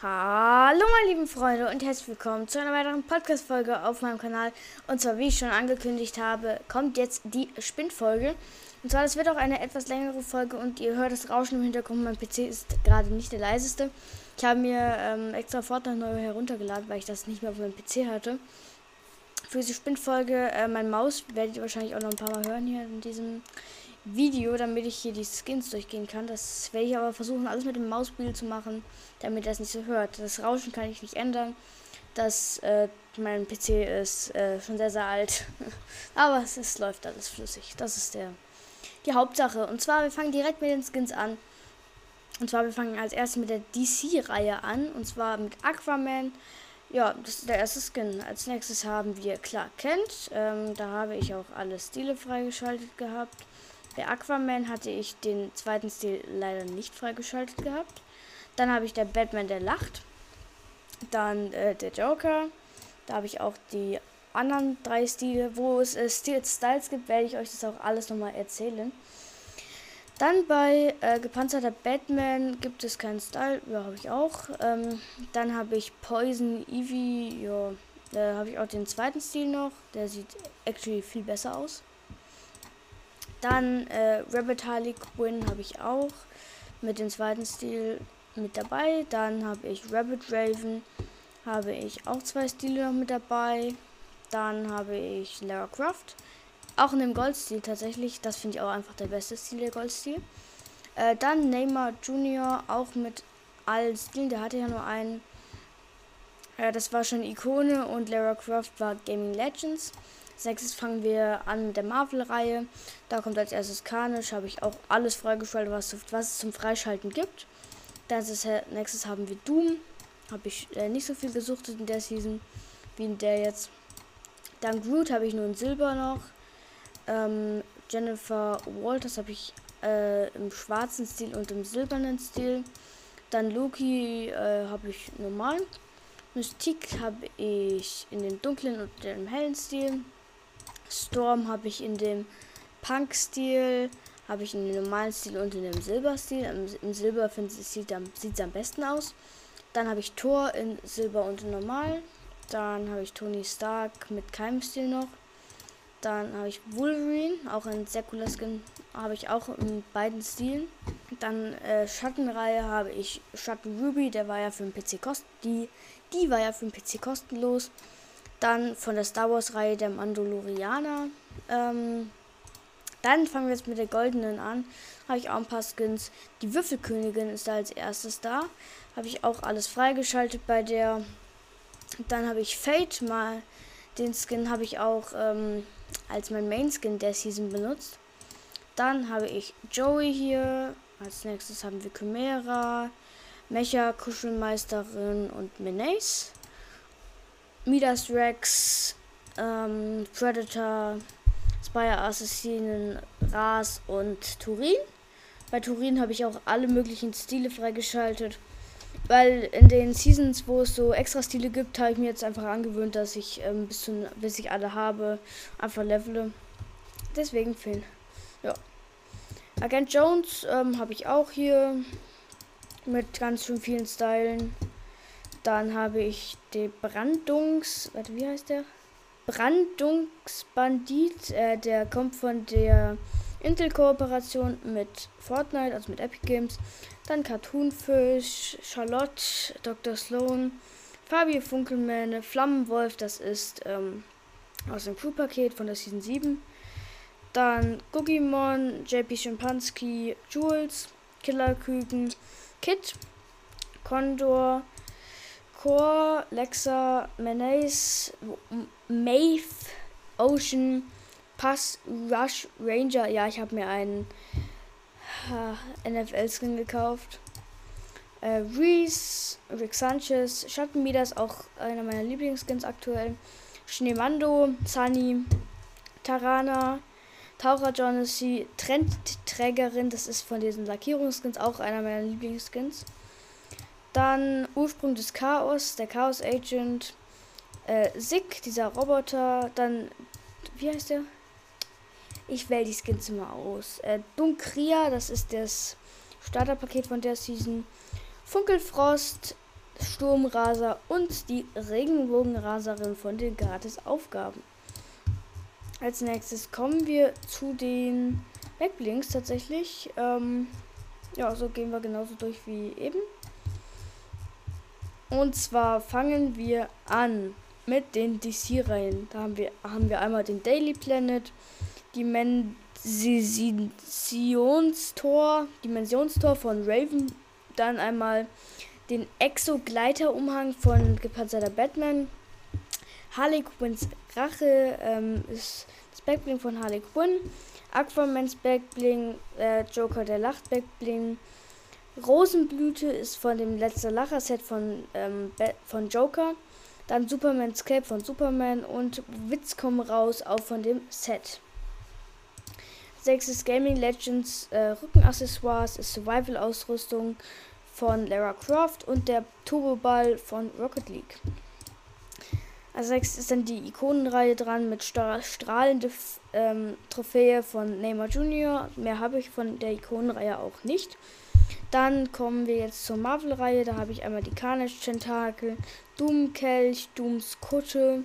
Hallo meine lieben Freunde und herzlich willkommen zu einer weiteren Podcast-Folge auf meinem Kanal. Und zwar, wie ich schon angekündigt habe, kommt jetzt die Spinnfolge. Und zwar, das wird auch eine etwas längere Folge und ihr hört das Rauschen im Hintergrund. Mein PC ist gerade nicht der leiseste. Ich habe mir ähm, extra Fortnite neu heruntergeladen, weil ich das nicht mehr auf meinem PC hatte. Für diese Spinnfolge, äh, mein Maus werdet ihr wahrscheinlich auch noch ein paar Mal hören hier in diesem Video, damit ich hier die Skins durchgehen kann. Das werde ich aber versuchen, alles mit dem Mausspiel zu machen, damit das nicht so hört. Das Rauschen kann ich nicht ändern. Das, äh, mein PC ist äh, schon sehr, sehr alt. aber es, es läuft alles flüssig. Das ist der, die Hauptsache. Und zwar, wir fangen direkt mit den Skins an. Und zwar, wir fangen als erstes mit der DC-Reihe an. Und zwar mit Aquaman. Ja, das ist der erste Skin. Als nächstes haben wir Clark Kent. Ähm, da habe ich auch alle Stile freigeschaltet gehabt. Bei Aquaman hatte ich den zweiten Stil leider nicht freigeschaltet gehabt. Dann habe ich der Batman, der lacht. Dann äh, der Joker. Da habe ich auch die anderen drei Stile. Wo es äh, Styles gibt, werde ich euch das auch alles nochmal erzählen. Dann bei äh, gepanzerter Batman gibt es keinen Style. Ja, habe ich auch. Ähm, dann habe ich Poison Eevee. Ja, da habe ich auch den zweiten Stil noch. Der sieht actually viel besser aus. Dann äh, Rabbit Harley Quinn habe ich auch mit dem zweiten Stil mit dabei. Dann habe ich Rabbit Raven, habe ich auch zwei Stile noch mit dabei. Dann habe ich Lara Croft, auch in dem Goldstil tatsächlich. Das finde ich auch einfach der beste Stil der Goldstil. Äh, dann Neymar Junior, auch mit allen Stilen. Der hatte ja nur einen. Ja, das war schon Ikone und Lara Croft war Gaming Legends. Sechstes fangen wir an mit der Marvel-Reihe. Da kommt als erstes Carnage. Habe ich auch alles freigeschaltet, was, was es zum Freischalten gibt. Dann ist nächstes haben wir Doom. Habe ich äh, nicht so viel gesuchtet in der Season wie in der jetzt. Dann Groot habe ich nur in Silber noch. Ähm, Jennifer Walters habe ich äh, im schwarzen Stil und im silbernen Stil. Dann Loki äh, habe ich normal. Mystique habe ich in dem dunklen und dem hellen Stil. Storm habe ich in dem Punk-Stil, habe ich in dem normalen Stil und in dem Silber-Stil. Im, Im, Silber sieht es am besten aus. Dann habe ich Thor in Silber und in Normal. Dann habe ich Tony Stark mit keinem Stil noch. Dann habe ich Wolverine, auch in sehr cooler Skin, habe ich auch in beiden Stilen. Dann äh, Schattenreihe habe ich Schatten Ruby, der war ja für den PC kost die, die war ja für den PC kostenlos. Dann von der Star Wars Reihe der Mandalorianer. Ähm, dann fangen wir jetzt mit der goldenen an. Habe ich auch ein paar Skins. Die Würfelkönigin ist da als erstes da. Habe ich auch alles freigeschaltet bei der. Dann habe ich Fate mal. Den Skin habe ich auch ähm, als mein Main Skin der Season benutzt. Dann habe ich Joey hier. Als nächstes haben wir Chimera, Mecha, Kuschelmeisterin und Menace. Midas Rex, ähm, Predator, Spire Assassinen, Ras und Turin. Bei Turin habe ich auch alle möglichen Stile freigeschaltet. Weil in den Seasons, wo es so extra Stile gibt, habe ich mir jetzt einfach angewöhnt, dass ich ähm, bis, zu, bis ich alle habe, einfach levele. Deswegen Finn. Ja. Agent Jones ähm, habe ich auch hier mit ganz schön vielen Stylen. Dann habe ich den Brandungs. Warte, wie heißt der? Brandungsbandit. Äh, der kommt von der Intel-Kooperation mit Fortnite, also mit Epic Games. Dann Cartoonfish, Charlotte, Dr. Sloan, Fabio Funkelmähne, Flammenwolf, das ist ähm, aus dem Crew-Paket von der Season 7. Dann Gugimon, JP Schimpanski, Jules, Killerküken, Kit, Condor, Core, Lexa, Menace, Maeve, Ocean, Pass, Rush, Ranger. Ja, ich habe mir einen NFL-Skin gekauft. Äh, Reese, Rick Sanchez, Schattenmidas, auch einer meiner Lieblingsskins aktuell. Schneemando, Sunny, Tarana, Taucher Jonassy, Trendträgerin, das ist von diesen Lackierungsskins auch einer meiner Lieblingsskins. Dann Ursprung des Chaos, der Chaos Agent. Äh, Sick, dieser Roboter. Dann, wie heißt der? Ich wähle die Skins immer aus. Äh, Dunkria, das ist das Starterpaket von der Season. Funkelfrost, Sturmraser und die Regenbogenraserin von den Gratis-Aufgaben. Als nächstes kommen wir zu den Backblinks tatsächlich. Ähm, ja, so gehen wir genauso durch wie eben. Und zwar fangen wir an mit den DC-Reihen. Da haben wir, haben wir einmal den Daily Planet, Dimensionstor, Dimensionstor von Raven, dann einmal den Exo-Gleiter-Umhang von gepanzerter Batman, Harley Quinns Rache ähm, ist das Backbling von Harley Quinn, Aquamans Backbling, äh, Joker der Lacht Backbling, Rosenblüte ist von dem letzten Lacher-Set von, ähm, von Joker. Dann Superman's Cape von Superman und Witz kommen raus, auch von dem Set. Sechstes Gaming Legends äh, Rückenaccessoires ist Survival-Ausrüstung von Lara Croft und der Turbo-Ball von Rocket League. Als sechstes ist dann die Ikonenreihe dran mit stra strahlende ähm, Trophäe von Neymar Jr. Mehr habe ich von der Ikonenreihe auch nicht. Dann kommen wir jetzt zur Marvel-Reihe. Da habe ich einmal die Carnage-Tentakel, Doom-Kelch, Dooms Kutte.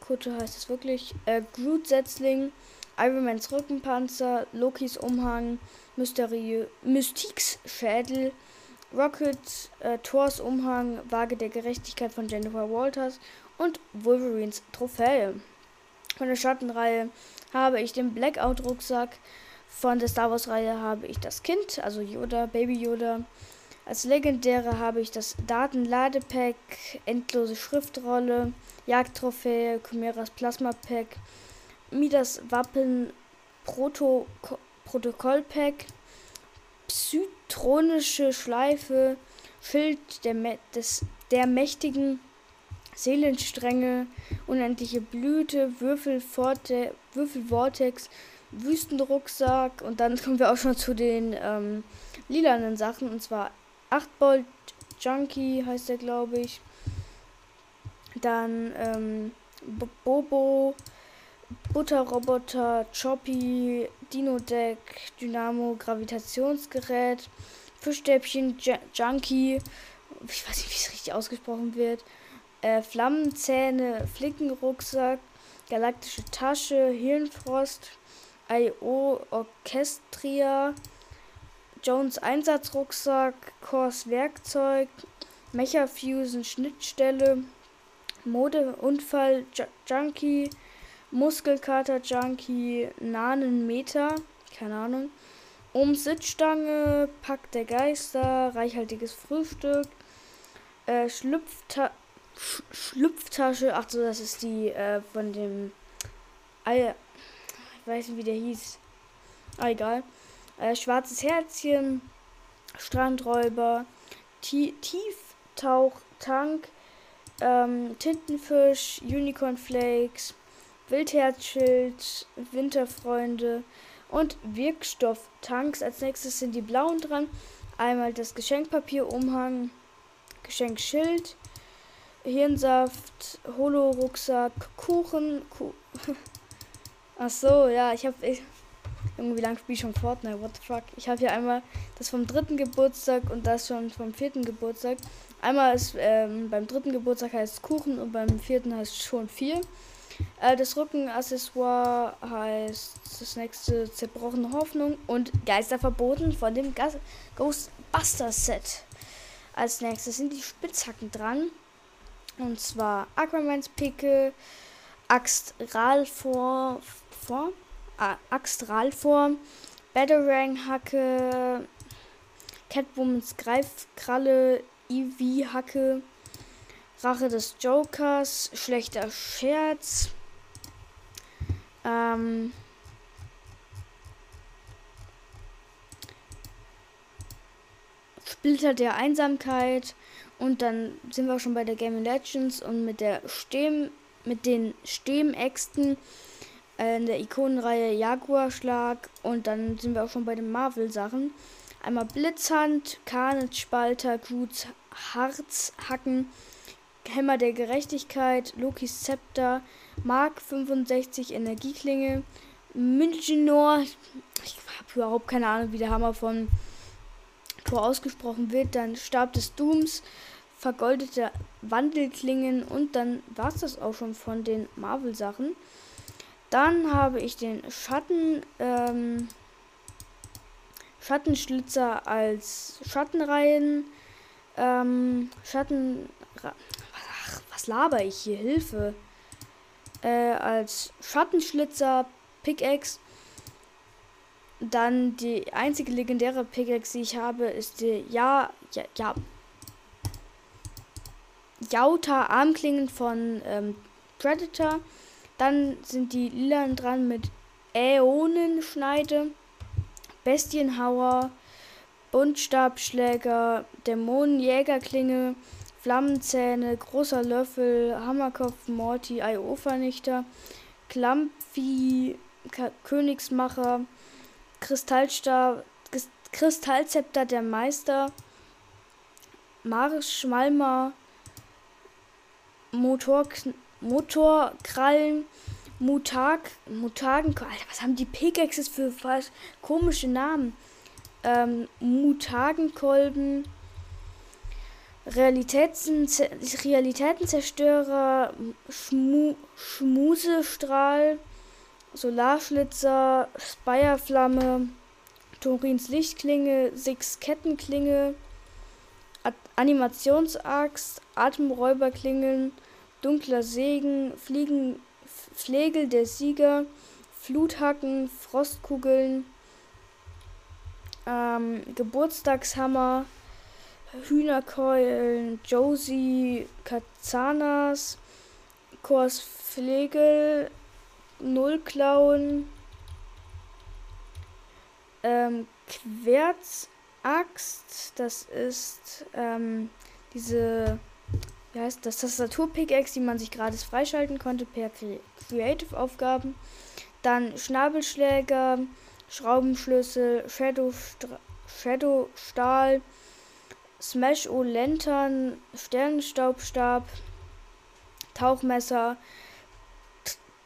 Kutte heißt es wirklich. Äh, Groot-Setzling, Ironmans Rückenpanzer, Lokis Umhang, Mysterie, Mystiques Schädel, Rocket, äh, Thors Umhang, Waage der Gerechtigkeit von Jennifer Walters und Wolverines Trophäe. Von der Schattenreihe habe ich den Blackout-Rucksack, von der Star Wars Reihe habe ich das Kind, also Yoda, Baby Yoda. Als legendäre habe ich das Datenladepack, endlose Schriftrolle, Jagdtrophäe, Chimeras Plasma Pack, Midas Wappen, Proto Protokollpack, Psytronische Schleife, Schild der, des, der mächtigen Seelenstränge, unendliche Blüte, Würfel, Würfel Vortex, Wüstenrucksack und dann kommen wir auch schon zu den ähm, lilanen Sachen und zwar 8 Bolt Junkie heißt der glaube ich. Dann ähm, Bobo, Butterroboter, Choppy, Dino Deck, Dynamo, Gravitationsgerät, Fischstäbchen, Junkie, ich weiß nicht, wie es richtig ausgesprochen wird, äh, Flammenzähne, Flickenrucksack, galaktische Tasche, Hirnfrost, I.O. Orchestria, Jones Einsatzrucksack, Kors Werkzeug, Mecha Fusion Schnittstelle, Modeunfall Junkie, Muskelkater Junkie, Nanen Meter, keine Ahnung, um Sitzstange, Pack der Geister, reichhaltiges Frühstück, äh, Schlüpfta Sch Schlüpftasche, ach so, das ist die äh, von dem Eier weiß nicht, wie der hieß. Ah, egal. Äh, schwarzes Herzchen, Strandräuber, Tieftauchtank, ähm, Tintenfisch, Unicorn Flakes, Wildherzschild, Winterfreunde und Wirkstofftanks. Als nächstes sind die blauen dran. Einmal das Geschenkpapierumhang, Geschenkschild, Hirnsaft, Holo-Rucksack, Kuchen, Kuh Ach so, ja, ich habe irgendwie lang spiele ich schon Fortnite, what the fuck. Ich habe hier einmal das vom dritten Geburtstag und das schon vom vierten Geburtstag. Einmal ist ähm, beim dritten Geburtstag heißt Kuchen und beim vierten heißt schon vier. Äh, das Rückenaccessoire heißt das nächste zerbrochene Hoffnung und Geister verboten von dem Gas Ghostbuster Set. Als nächstes sind die Spitzhacken dran. Und zwar Aquamans Picke, Axtralform, vor. Ah, Axtralform, Batarang-Hacke, Catwomans Greifkralle, Eevee-Hacke, Rache des Jokers, schlechter Scherz, ähm, Splitter der Einsamkeit und dann sind wir schon bei der Game Legends und mit der Stem mit den Stemmäxten äh, in der Ikonenreihe Jaguar-Schlag und dann sind wir auch schon bei den Marvel-Sachen. Einmal Blitzhand, Carnage Spalter, Groots Harz, Hacken, Hämmer der Gerechtigkeit, Lokis Zepter, Mark 65 Energieklinge, Müngenor, ich habe überhaupt keine Ahnung, wie der Hammer von Tor ausgesprochen wird, dann Stab des Dooms, vergoldete Wandelklingen und dann war es das auch schon von den Marvel-Sachen. Dann habe ich den Schatten, ähm, Schattenschlitzer als Schattenreihen. Ähm, Schatten. Ach, was laber ich hier? Hilfe. Äh, als Schattenschlitzer, Pickaxe. Dann die einzige legendäre Pickaxe, die ich habe, ist die Ja. Ja. ja Jauta Armklingen von ähm, Predator. Dann sind die Lilan dran mit Äonenschneide, Bestienhauer, Buntstabschläger, Dämonenjägerklinge, Flammenzähne, großer Löffel, Hammerkopf, Morty, IO-Vernichter, Klampfi, Königsmacher, Kristallstab, Kristallzepter der Meister, Marsch Schmalmer, Motor, Motorkrallen, Mutag, Mutagen, Alter, was haben die Pickaxes für falsch komische Namen? Ähm, Mutagenkolben, Realitäten, Realitätenzerstörer, Schmu, Schmusestrahl, Solarschlitzer, Speierflamme, Torins Lichtklinge, Six Kettenklinge, Animationsaxt, Atemräuberklingeln, dunkler Segen, Fliegen, Flegel der Sieger, Fluthacken, Frostkugeln, ähm, Geburtstagshammer, Hühnerkeulen, Josie, Kazanas, Kors Flegel, Nullklauen, ähm, Querzaxt, das ist ähm, diese wie heißt das Tastatur-Pickaxe, die man sich gratis freischalten konnte per Creative-Aufgaben. Dann Schnabelschläger, Schraubenschlüssel, Shadow, Shadow Stahl, Smash O Lantern, Sternenstaubstab, Tauchmesser,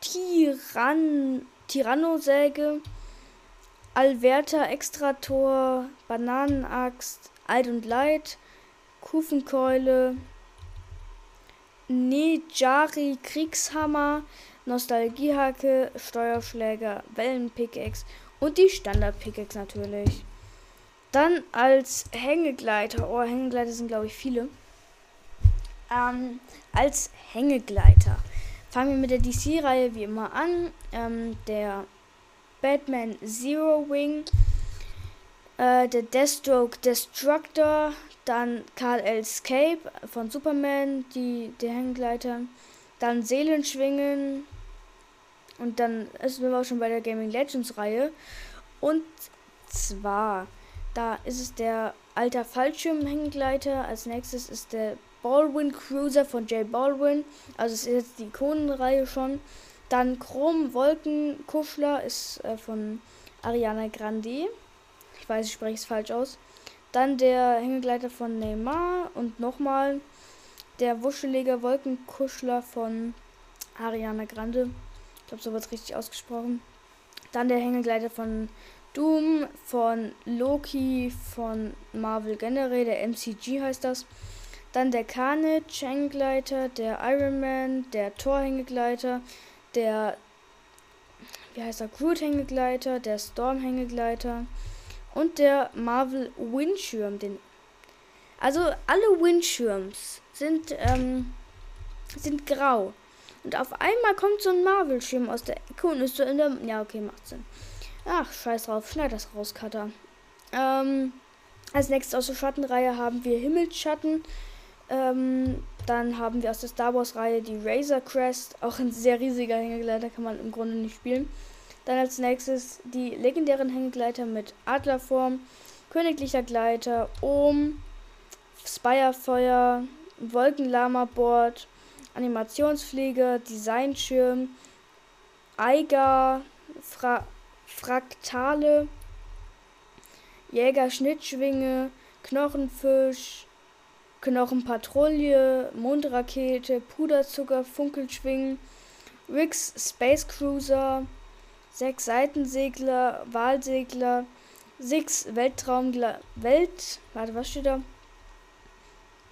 Tyrann, Tyrannosäge, Alverta Extrator, Bananenaxt, Alt und Leid, Kufenkeule, Nejari Kriegshammer, Nostalgiehacke, Steuerschläger, Wellenpickaxe und die Standard-Pickaxe natürlich. Dann als Hängegleiter, oh, Hängegleiter sind glaube ich viele. Ähm, als Hängegleiter fangen wir mit der DC-Reihe wie immer an. Ähm, der Batman Zero Wing, äh, der Deathstroke Destructor, dann Karl L. Escape von Superman, die, der Hängegleiter. Dann Seelenschwingen. Und dann sind wir auch schon bei der Gaming Legends Reihe. Und zwar, da ist es der alter Fallschirmhängegleiter. Als nächstes ist der Baldwin Cruiser von J. Baldwin. Also es ist jetzt die Ikonenreihe schon. Dann Chrom Wolkenkuschler ist äh, von Ariana Grande. Ich weiß, ich spreche es falsch aus. Dann der Hängegleiter von Neymar und nochmal der wuschelige Wolkenkuschler von Ariana Grande. Ich glaube, so wird richtig ausgesprochen. Dann der Hängegleiter von Doom, von Loki, von Marvel generell, der MCG heißt das. Dann der Carnage Hängegleiter, der Iron Man, der Thor Hängegleiter, der wie heißt er, Groot Hängegleiter, der Storm Hängegleiter, und der Marvel Windschirm. Den also alle Windschirms sind, ähm, sind grau. Und auf einmal kommt so ein Marvel-Schirm aus der Ecke und ist so in der. Ja, okay, macht Sinn. Ach, scheiß drauf. Schneid das raus, Cutter. Ähm, als nächstes aus der Schattenreihe haben wir Himmelsschatten. Ähm, dann haben wir aus der Star Wars-Reihe die Razor Crest. Auch ein sehr riesiger Hängegleiter, kann man im Grunde nicht spielen. Dann als nächstes die legendären Hängegleiter mit Adlerform, Königlicher Gleiter, Ohm, Spirefeuer, Wolkenlama-Board, Animationsflieger, Designschirm, Eiger, Fra Fraktale, Jäger-Schnittschwinge, Knochenfisch, Knochenpatrouille, Mondrakete, Puderzucker, Funkelschwingen, Riggs Space Cruiser, sechs Seitensegler, Wahlsegler, sechs Weltraumgla Welt, warte, was steht da?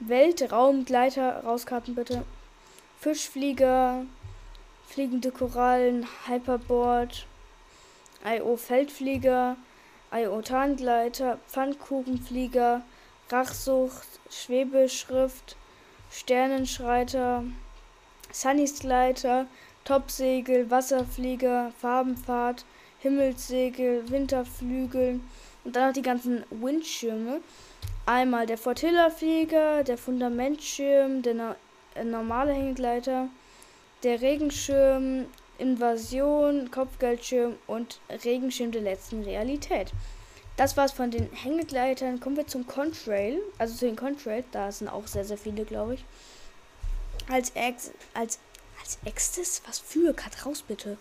Weltraumgleiter rauskarten bitte. Fischflieger, fliegende Korallen, Hyperboard, IO Feldflieger, IO Tarngleiter, Pfannkuchenflieger, Rachsucht, Schwebeschrift, Sternenschreiter, Sunnys Gleiter, Topsegel, Wasserflieger, Farbenfahrt, Himmelssegel, Winterflügel und dann noch die ganzen Windschirme. Einmal der Fortilla-Flieger, der Fundamentschirm, der no äh, normale Hängegleiter, der Regenschirm, Invasion, Kopfgeldschirm und Regenschirm der letzten Realität. Das war's von den Hängegleitern. Kommen wir zum Contrail. Also zu den Contrail. Da sind auch sehr, sehr viele, glaube ich. Als Ex als als erstes, was für? Cut raus bitte.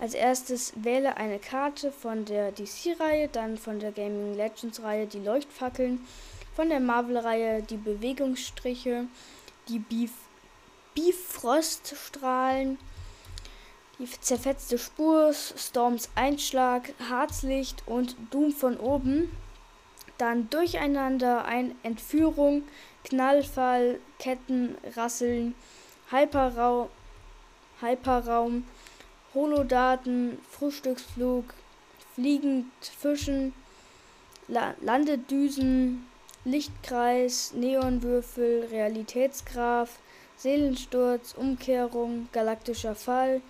Als erstes wähle eine Karte von der DC-Reihe, dann von der Gaming Legends-Reihe die Leuchtfackeln, von der Marvel-Reihe die Bewegungsstriche, die Beef Bifroststrahlen, die zerfetzte Spur, Storms Einschlag, Harzlicht und Doom von oben. Dann Durcheinander, ein Entführung, Knallfall, Ketten, Rasseln, Hyperraum, Hyperraum, Holodaten, Frühstücksflug, fliegend Fischen, La Landedüsen, Lichtkreis, Neonwürfel, Realitätsgraph, Seelensturz, Umkehrung, galaktischer Fall,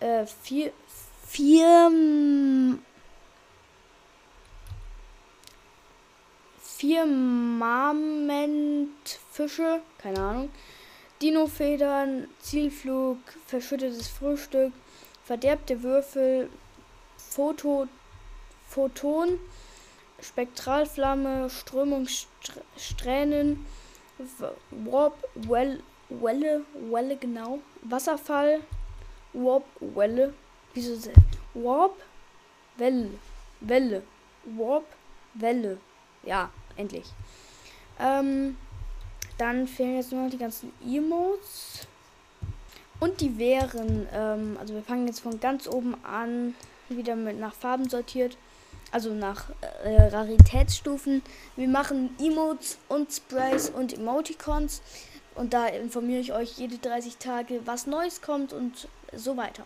äh, vier, vier, vier Marmentfische, keine Ahnung, Dinofedern, Zielflug, verschüttetes Frühstück, verderbte Würfel, Foto, Photon, Spektralflamme, Strömungssträhnen, Warp, well, Welle, Welle genau, Wasserfall, Warp, Welle, wieso Warp, Welle, Welle, Warp, Welle, ja, endlich. Ähm, dann fehlen jetzt nur noch die ganzen Emotes. Und die wären, ähm, also wir fangen jetzt von ganz oben an, wieder mit nach Farben sortiert. Also nach äh, Raritätsstufen. Wir machen Emotes und Sprays und Emoticons. Und da informiere ich euch jede 30 Tage, was Neues kommt und so weiter.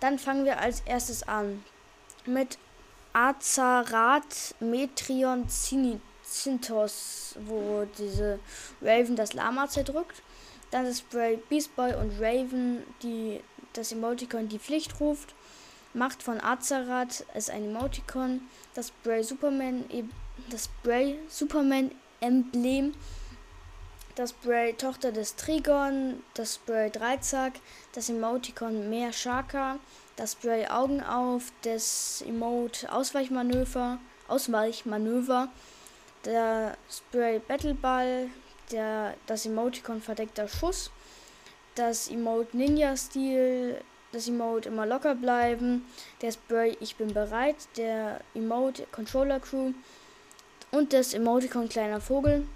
Dann fangen wir als erstes an mit Azarat Metrion Zinit. Zintos, wo diese Raven das Lama zerdrückt. Dann das Spray Beast Boy und Raven, die das Emoticon die Pflicht ruft. Macht von Azarat ist ein Emoticon. Das Spray Superman, das Spray Superman Emblem. Das Spray Tochter des Trigon, das Spray Dreizack, das Emoticon Meer Shaka, das Spray Augen auf, das Emote Ausweichmanöver, Ausweichmanöver, der Spray Battleball, der, das Emoticon verdeckter Schuss, das Emote Ninja Stil, das Emote immer locker bleiben, der Spray Ich bin bereit, der Emote Controller Crew und das Emoticon kleiner Vogel,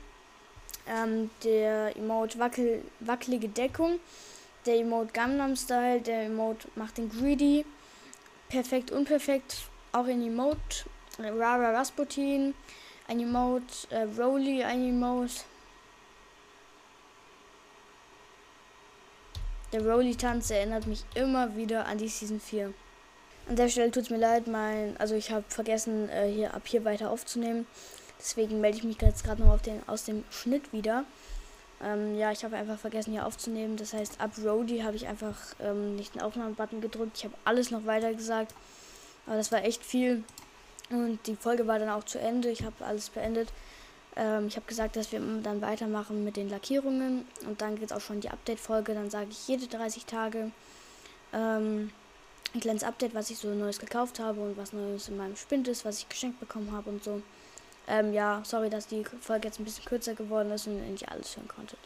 ähm, der Emote wackel, wackelige Deckung, der Emote Gangnam Style, der Emote macht den Greedy, perfekt unperfekt, auch in Emote, Rara Rasputin, ein Emote, äh, Rolly, ein Emote. Der Rolly-Tanz erinnert mich immer wieder an die Season 4. An der Stelle tut es mir leid, mein, also ich habe vergessen, äh, hier ab hier weiter aufzunehmen. Deswegen melde ich mich jetzt gerade noch auf den, aus dem Schnitt wieder. Ähm, ja, ich habe einfach vergessen hier aufzunehmen. Das heißt, ab Rody habe ich einfach ähm, nicht den Aufnahmebutton gedrückt. Ich habe alles noch weiter gesagt. Aber das war echt viel. Und die Folge war dann auch zu Ende. Ich habe alles beendet. Ähm, ich habe gesagt, dass wir dann weitermachen mit den Lackierungen. Und dann geht es auch schon die Update-Folge. Dann sage ich jede 30 Tage ähm, ein kleines Update, was ich so Neues gekauft habe und was Neues in meinem Spind ist, was ich geschenkt bekommen habe und so. Ähm, ja, sorry, dass die Folge jetzt ein bisschen kürzer geworden ist und ihr nicht alles hören konntet.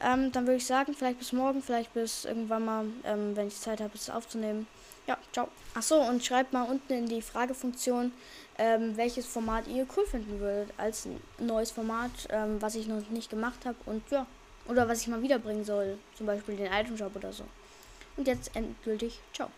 Ähm, dann würde ich sagen, vielleicht bis morgen, vielleicht bis irgendwann mal, ähm, wenn ich Zeit habe, es aufzunehmen. Ja, ciao. Achso, und schreibt mal unten in die Fragefunktion, ähm, welches Format ihr cool finden würdet als neues Format, ähm, was ich noch nicht gemacht habe und ja, oder was ich mal wiederbringen soll. Zum Beispiel den Item Shop oder so. Und jetzt endgültig, ciao.